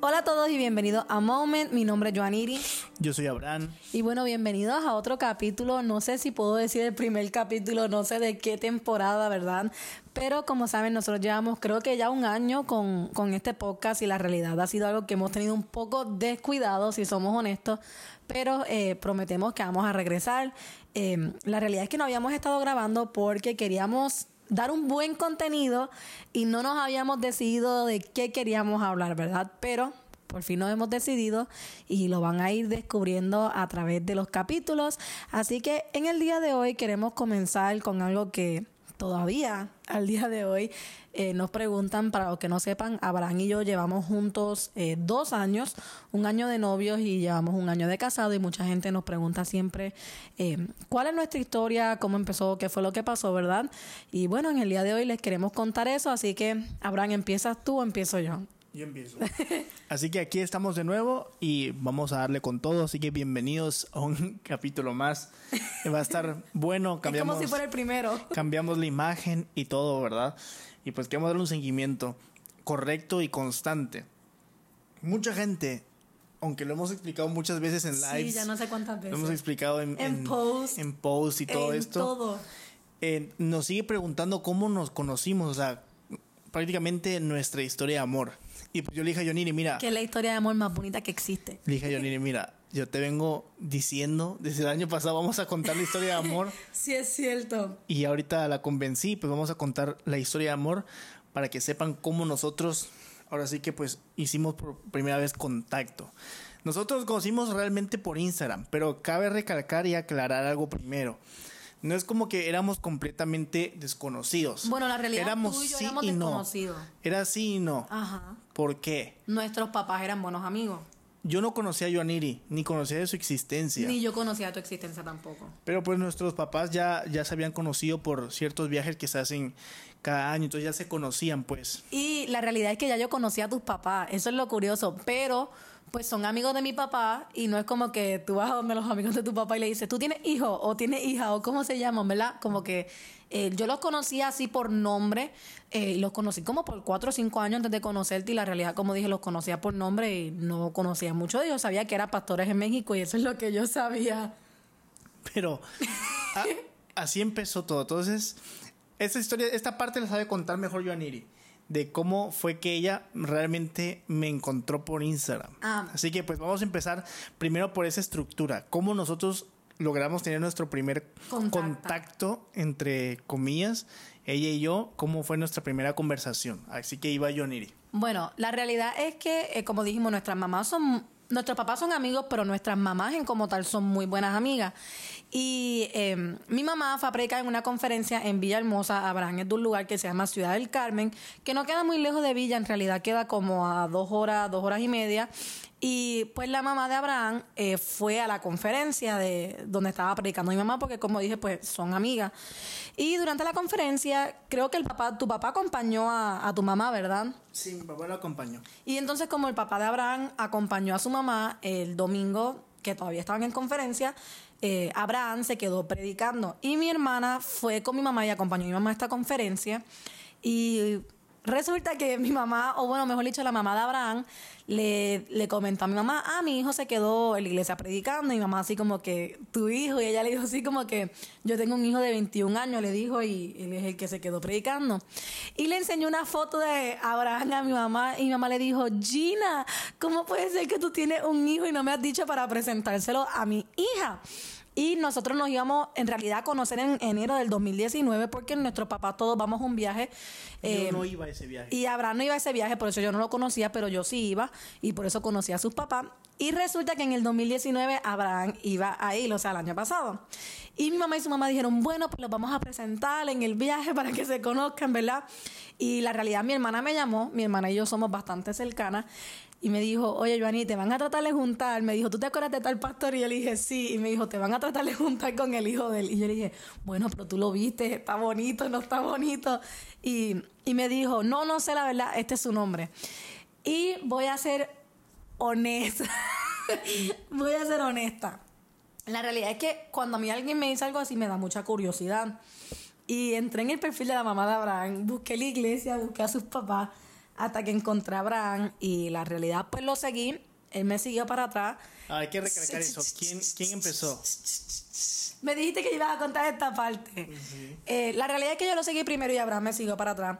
Hola a todos y bienvenidos a Moment. Mi nombre es Joaniri. Yo soy Abraham. Y bueno, bienvenidos a otro capítulo. No sé si puedo decir el primer capítulo, no sé de qué temporada, ¿verdad? Pero como saben, nosotros llevamos creo que ya un año con, con este podcast y la realidad ha sido algo que hemos tenido un poco descuidado, si somos honestos. Pero eh, prometemos que vamos a regresar. Eh, la realidad es que no habíamos estado grabando porque queríamos dar un buen contenido y no nos habíamos decidido de qué queríamos hablar, ¿verdad? Pero por fin nos hemos decidido y lo van a ir descubriendo a través de los capítulos. Así que en el día de hoy queremos comenzar con algo que todavía al día de hoy eh, nos preguntan, para los que no sepan, Abraham y yo llevamos juntos eh, dos años, un año de novios y llevamos un año de casado y mucha gente nos pregunta siempre eh, cuál es nuestra historia, cómo empezó, qué fue lo que pasó, ¿verdad? Y bueno, en el día de hoy les queremos contar eso, así que Abraham, ¿empiezas tú o empiezo yo? Yo empiezo. Así que aquí estamos de nuevo y vamos a darle con todo. Así que bienvenidos a un capítulo más. Va a estar bueno. Cambiamos, es como si fuera el primero. Cambiamos la imagen y todo, ¿verdad? Y pues queremos darle un seguimiento correcto y constante. Mucha gente, aunque lo hemos explicado muchas veces en lives. Sí, ya no sé cuántas veces. Lo hemos explicado en, en, post. En post y todo en esto. Todo. Eh, nos sigue preguntando cómo nos conocimos. O sea, prácticamente nuestra historia de amor. Y pues yo le dije a Yoniri, mira. Que es la historia de amor más bonita que existe. Le dije a Yoniri, mira, yo te vengo diciendo desde el año pasado vamos a contar la historia de amor. sí, es cierto. Y ahorita la convencí, pues vamos a contar la historia de amor para que sepan cómo nosotros, ahora sí que pues hicimos por primera vez contacto. Nosotros conocimos realmente por Instagram, pero cabe recalcar y aclarar algo primero no es como que éramos completamente desconocidos. Bueno, la realidad éramos tú y yo sí éramos y no. Era sí y no. Ajá. ¿Por qué? Nuestros papás eran buenos amigos. Yo no conocía a Joaniri, ni conocía de su existencia. Ni yo conocía tu existencia tampoco. Pero pues nuestros papás ya, ya se habían conocido por ciertos viajes que se hacen cada año, entonces ya se conocían pues. Y la realidad es que ya yo conocía a tus papás, eso es lo curioso, pero pues son amigos de mi papá y no es como que tú vas a donde los amigos de tu papá y le dices, tú tienes hijo o tienes hija o cómo se llaman, ¿verdad? Como que eh, yo los conocía así por nombre, eh, los conocí como por cuatro o cinco años antes de conocerte y la realidad, como dije, los conocía por nombre y no conocía mucho de ellos, sabía que eran pastores en México y eso es lo que yo sabía. Pero a, así empezó todo, entonces esta historia, esta parte la sabe contar mejor Joaniri de cómo fue que ella realmente me encontró por Instagram. Ah. Así que pues vamos a empezar primero por esa estructura, cómo nosotros logramos tener nuestro primer Contacto. contacto entre comillas, ella y yo, cómo fue nuestra primera conversación. Así que iba Yoniri. Bueno, la realidad es que, eh, como dijimos, nuestras mamás son nuestros papás son amigos, pero nuestras mamás en como tal son muy buenas amigas. Y eh, mi mamá fue a predicar en una conferencia en Villa Hermosa, Abraham es de un lugar que se llama Ciudad del Carmen, que no queda muy lejos de Villa, en realidad queda como a dos horas, dos horas y media. Y pues la mamá de Abraham eh, fue a la conferencia de donde estaba predicando mi mamá, porque como dije, pues son amigas. Y durante la conferencia, creo que el papá, tu papá acompañó a, a tu mamá, ¿verdad? Sí, mi papá lo acompañó. Y entonces como el papá de Abraham acompañó a su mamá el domingo, que todavía estaban en conferencia, eh, Abraham se quedó predicando. Y mi hermana fue con mi mamá y acompañó a mi mamá a esta conferencia. Y resulta que mi mamá, o bueno, mejor dicho, la mamá de Abraham, le, le comentó a mi mamá, ah, mi hijo se quedó en la iglesia predicando. Y mi mamá así como que, tu hijo. Y ella le dijo así como que, yo tengo un hijo de 21 años, le dijo, y él es el que se quedó predicando. Y le enseñó una foto de Abraham a mi mamá. Y mi mamá le dijo, Gina, ¿cómo puede ser que tú tienes un hijo y no me has dicho para presentárselo a mi hija? Y nosotros nos íbamos en realidad a conocer en enero del 2019 porque nuestros papás todos vamos a un viaje. eh, yo no iba a ese viaje. y Abraham no iba a ese viaje, por eso yo no lo conocía, pero yo sí iba y por eso conocí a sus papás. Y resulta que en el 2019 Abraham iba a ir, o sea, el año pasado. Y mi mamá y su mamá dijeron, bueno, pues los vamos a presentar en el viaje para que se conozcan, ¿verdad? Y la realidad, mi hermana me llamó, mi hermana y yo somos bastante cercanas, y me dijo, oye, Joanny, te van a tratar de juntar. Me dijo, ¿tú te acuerdas de tal pastor? Y yo le dije, sí. Y me dijo, te van a tratar de juntar con el hijo de él. Y yo le dije, bueno, pero tú lo viste, está bonito, no está bonito. Y, y me dijo, no, no sé la verdad, este es su nombre. Y voy a ser honesta. voy a ser honesta. La realidad es que cuando a mí alguien me dice algo así me da mucha curiosidad. Y entré en el perfil de la mamá de Abraham, busqué la iglesia, busqué a sus papás. Hasta que encontré a Abraham y la realidad pues lo seguí, él me siguió para atrás. Ah, hay que recalcar eso. ¿Quién, quién empezó? Me dijiste que ibas a contar esta parte. Eh, la realidad es que yo lo seguí primero y Abraham me siguió para atrás.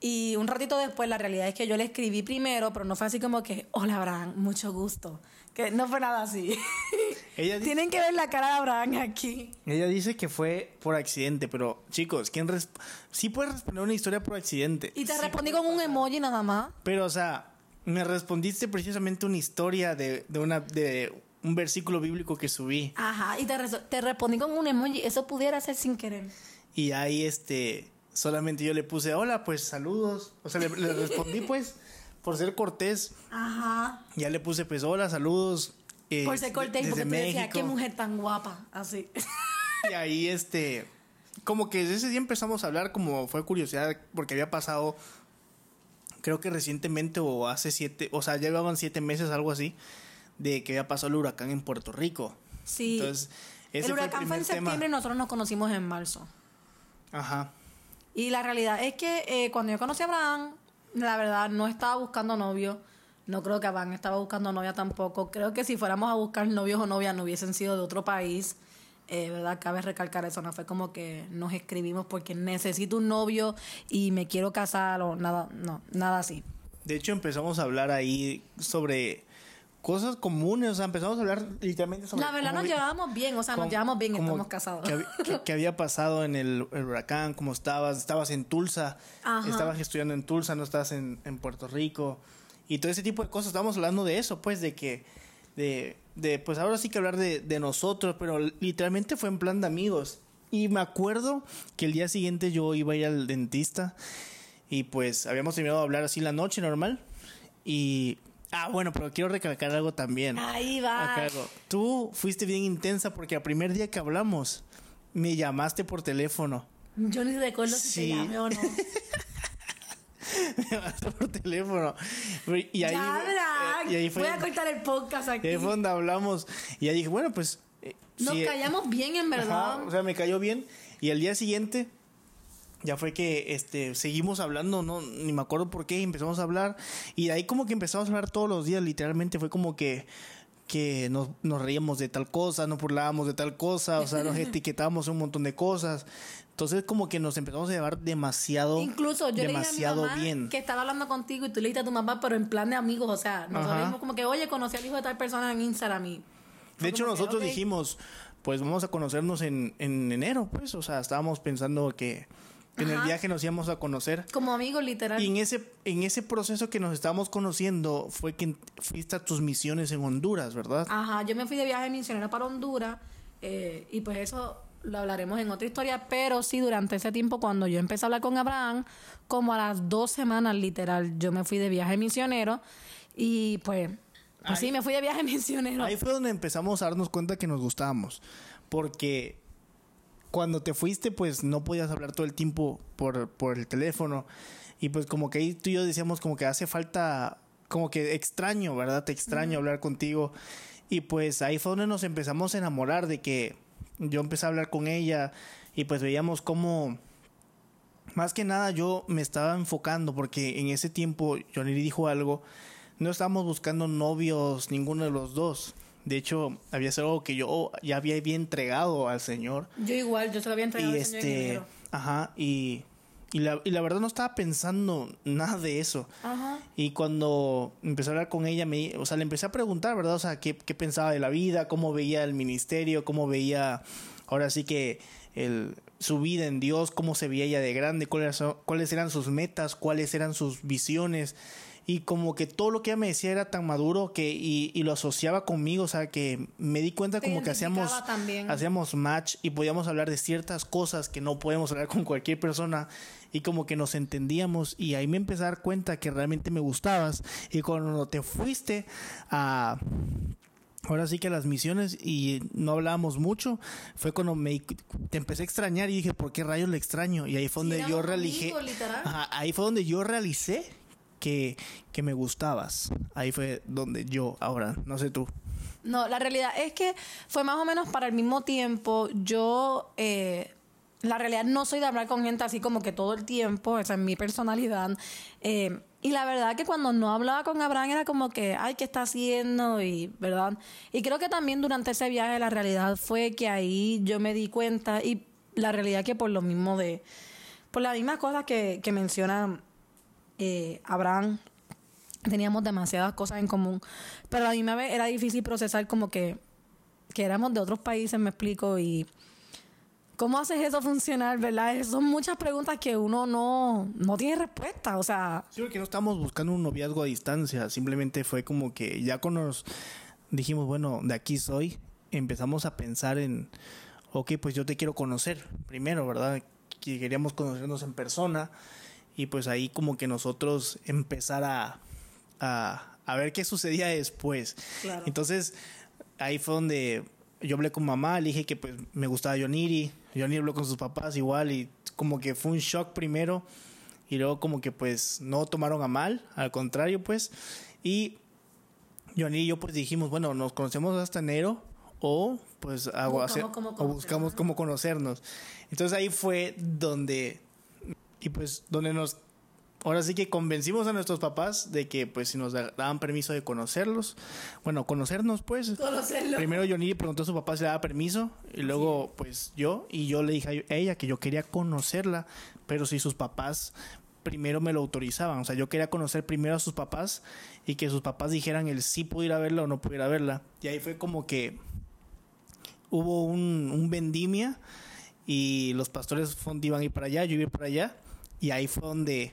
Y un ratito después, la realidad es que yo le escribí primero, pero no fue así como que, hola Abraham, mucho gusto. Que no fue nada así. Ella, Tienen que ver la cara de Abraham aquí. ella dice que fue por accidente, pero chicos, ¿quién sí puede responder una historia por accidente? Y te Sí respondí con un emoji nada más. Pero, o sea, me respondiste precisamente una historia de, de una de un versículo bíblico que subí. Ajá, y te, reso- te respondí con un emoji. Eso pudiera ser sin querer. Y ahí este solamente yo le puse hola, pues saludos. O sea, le, le respondí pues por ser cortés. Ajá. Ya le puse pues hola, saludos. eh, Por ser cortés, desde porque decías, México. qué mujer tan guapa. Así. Y ahí este como que desde ese día empezamos a hablar como fue curiosidad porque había pasado creo que recientemente o hace siete, o sea, ya llevaban siete meses, algo así, de que había pasado el huracán en Puerto Rico. Sí. Entonces, ese el huracán fue en primer tema. septiembre y nosotros nos conocimos en marzo. Ajá. Y la realidad es que eh, cuando yo conocí a Abraham, la verdad no estaba buscando novio. No creo que Abraham estaba buscando novia tampoco. Creo que si fuéramos a buscar novios o novias no hubiesen sido de otro país. Eh, ¿Verdad? Cabe recalcar eso. No fue como que nos escribimos porque necesito un novio y me quiero casar o nada. No, nada así. De hecho, empezamos a hablar ahí sobre cosas comunes, o sea, empezamos a hablar literalmente sobre La verdad nos vi- llevábamos bien. O sea, nos llevamos bien y cómo- estamos casados. Que había pasado en el, el huracán, cómo estabas, estabas en Tulsa, Ajá. estabas estudiando en Tulsa, no estabas en, en Puerto Rico, y todo ese tipo de cosas. Estábamos hablando de eso, pues, de que, de, de pues ahora sí que hablar de, de nosotros, pero literalmente fue en plan de amigos. Y me acuerdo que el día siguiente yo iba a ir al dentista y pues habíamos terminado de hablar así la noche normal. Y. Ah, bueno, pero quiero recalcar algo también. Ahí va. Algo. Tú fuiste bien intensa porque el primer día que hablamos me llamaste por teléfono. Yo ni recuerdo si Sí. te llamé o no. me llamaste por teléfono. Y ahí, ya, eh, y ahí fue, Voy a cortar el podcast y aquí. ahí fue donde hablamos. Y ahí dije, bueno, pues. eh, Nos callamos bien, en verdad. Ajá, o sea, me cayó bien. Y el día siguiente ya fue que este seguimos hablando, no ni me acuerdo por qué, y empezamos a hablar y de ahí como que empezamos a hablar todos los días, literalmente fue como que que nos, nos reíamos de tal cosa, nos burlábamos de tal cosa, o sea, nos etiquetábamos un montón de cosas. Entonces como que nos empezamos a llevar demasiado Incluso yo demasiado le dije a mi mamá bien. que estaba hablando contigo y tú le dijiste a tu mamá, pero en plan de amigos, o sea, nosotros dijimos como que, oye, conocí al hijo de tal persona en Instagram y... De hecho, como que, nosotros ok. dijimos, pues vamos a conocernos en, en enero, pues, o sea, estábamos pensando que en el viaje nos íbamos a conocer. Como amigos, literal. Y en ese, en ese proceso que nos estábamos conociendo fue que fuiste a tus misiones en Honduras, ¿verdad? Ajá, yo me fui de viaje misionero para Honduras eh, y pues eso lo hablaremos en otra historia, pero sí durante ese tiempo cuando yo empecé a hablar con Abraham, como a las dos semanas literal, yo me fui de viaje misionero y pues, pues sí, me fui de viaje misionero. Ahí fue donde empezamos a darnos cuenta que nos gustábamos. Porque cuando te fuiste, pues no podías hablar todo el tiempo por, por el teléfono. Y pues como que ahí tú y yo decíamos como que hace falta, como que extraño, ¿verdad? Te extraño hablar contigo. Y pues ahí fue donde nos empezamos a enamorar de que yo empecé a hablar con ella y pues veíamos cómo... Más que nada yo me estaba enfocando porque en ese tiempo Johnny dijo algo, no estábamos buscando novios ninguno de los dos. De hecho, había sido algo que yo ya había bien entregado al Señor. Yo igual, yo se lo había entregado Y al Señor en este, ajá, y, y, la, y la verdad no estaba pensando nada de eso. Ajá. Y cuando empecé a hablar con ella, me, o sea, le empecé a preguntar, ¿verdad? O sea, qué, qué pensaba de la vida, cómo veía el ministerio, cómo veía, ahora sí que el, su vida en Dios, cómo se veía ella de grande, cuáles, cuáles eran sus metas, cuáles eran sus visiones. Y como que todo lo que ella me decía era tan maduro que y, y lo asociaba conmigo, o sea, que me di cuenta Te como que hacíamos, también. hacíamos match y podíamos hablar de ciertas cosas que no podemos hablar con cualquier persona y como que nos entendíamos y ahí me empecé a dar cuenta que realmente me gustabas y cuando te fuiste a ahora sí que a las misiones y no hablábamos mucho fue cuando me te empecé a extrañar y dije por qué rayos le extraño y ahí fue Sí, donde yo realicé ahí fue donde yo realicé que, que me gustabas ahí fue donde yo ahora no sé tú No, la realidad es que fue más o menos para el mismo tiempo. Yo, eh, la realidad no soy de hablar con gente así como que todo el tiempo, esa es mi personalidad. Eh, Y la verdad que cuando no hablaba con Abraham era como que, ay, ¿qué está haciendo? Y, ¿verdad? Y creo que también durante ese viaje la realidad fue que ahí yo me di cuenta y la realidad que por lo mismo de, por las mismas cosas que, que menciona eh, Abraham, teníamos demasiadas cosas en común. Pero a la misma vez era difícil procesar como que, que éramos de otros países, me explico, y ¿Cómo haces eso funcionar, verdad? Son muchas preguntas que uno no, no tiene respuesta, o sea... Sí, porque no estamos buscando un noviazgo a distancia, simplemente fue como que ya con nos dijimos, bueno, de aquí soy, empezamos a pensar en, ok, pues yo te quiero conocer primero, ¿verdad? Que queríamos conocernos en persona y pues ahí como que nosotros empezar a, a, a ver qué sucedía después. Claro. Entonces ahí fue donde yo hablé con mamá, le dije que pues me gustaba Yoniri, Yoniri habló con sus papás igual y como que fue un shock primero y luego como que pues no tomaron a mal, al contrario pues y Yoniri y yo pues dijimos, bueno, nos conocemos hasta enero o pues hago Buscamos hacer, cómo o conocernos. buscamos cómo conocernos. Entonces ahí fue donde y pues donde nos ahora sí que convencimos a nuestros papás de que pues si nos da- daban permiso de conocerlos, bueno, conocernos pues Conocerlo. Primero Johnny preguntó a su papá si le daba permiso y luego pues yo y yo le dije a ella que yo quería conocerla, pero si sus papás primero me lo autorizaban, o sea, yo quería conocer primero a sus papás y que sus papás dijeran el sí pudiera verla o no pudiera verla. Y ahí fue como que hubo un, un vendimia y los pastores iban a ir para allá, yo iba para allá y ahí fue donde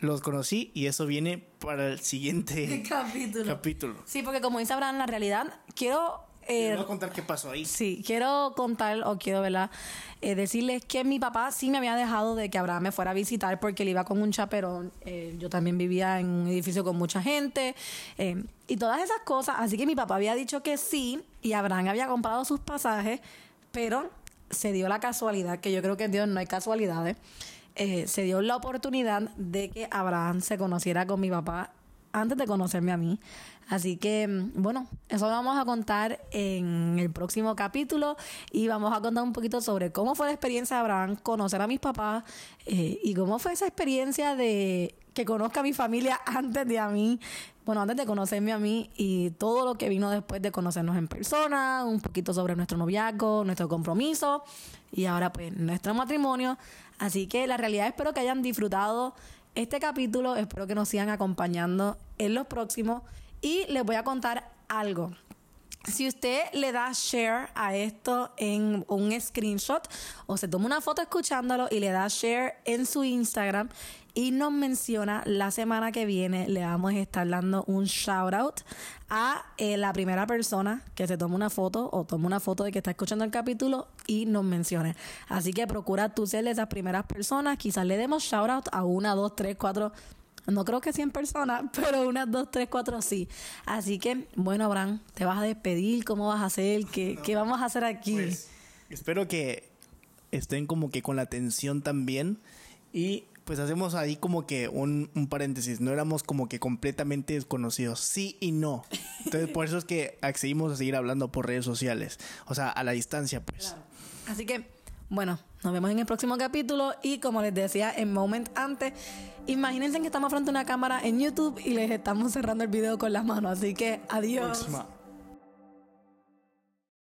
los conocí y eso viene para el siguiente capítulo. capítulo. Sí, porque como dice Abraham, la realidad, quiero... eh, a contar qué pasó ahí. Sí, quiero contar o quiero ¿verdad? Eh, decirles que mi papá sí me había dejado de que Abraham me fuera a visitar porque él iba con un chaperón. Eh, yo también vivía en un edificio con mucha gente eh, y todas esas cosas. Así que mi papá había dicho que sí y Abraham había comprado sus pasajes, pero se dio la casualidad, que yo creo que en Dios no hay casualidades. eh, se dio la oportunidad de que Abraham se conociera con mi papá antes de conocerme a mí. Así que, mm, bueno, eso lo vamos a contar en el próximo capítulo y vamos a contar un poquito sobre cómo fue la experiencia de Abraham conocer a mis papás eh, y cómo fue esa experiencia de que conozca a mi familia antes de a mí, bueno, antes de conocerme a mí y todo lo que vino después de conocernos en persona, un poquito sobre nuestro noviazgo, nuestro compromiso y ahora pues nuestro matrimonio. Así que la realidad espero que hayan disfrutado este capítulo, espero que nos sigan acompañando en los próximos y les voy a contar algo. Si usted le da share a esto en un screenshot o se toma una foto escuchándolo y le da share en su Instagram y nos menciona la semana que viene, le vamos a estar dando un shout out a eh, la primera persona que se tome una foto o tome una foto de que está escuchando el capítulo y nos mencione. Así que procura tú ser de esas primeras personas. Quizás le demos shout out a una, dos, tres, cuatro no creo que 100 personas, pero unas 2, 3, 4 sí. Así que, bueno, Abraham, te vas a despedir, ¿cómo vas a hacer? ¿Qué, ¿qué vamos a hacer aquí? Pues, espero que estén como que con la atención también. Y pues hacemos ahí como que un, un paréntesis. No éramos como que completamente desconocidos. Sí y no. Entonces por eso es que accedimos a seguir hablando por redes sociales. O sea, a la distancia, pues. Así que, bueno, nos vemos en el próximo capítulo y como les decía en Moment antes, imagínense que estamos frente a una cámara en YouTube y les estamos cerrando el video con las manos. Así que, adiós.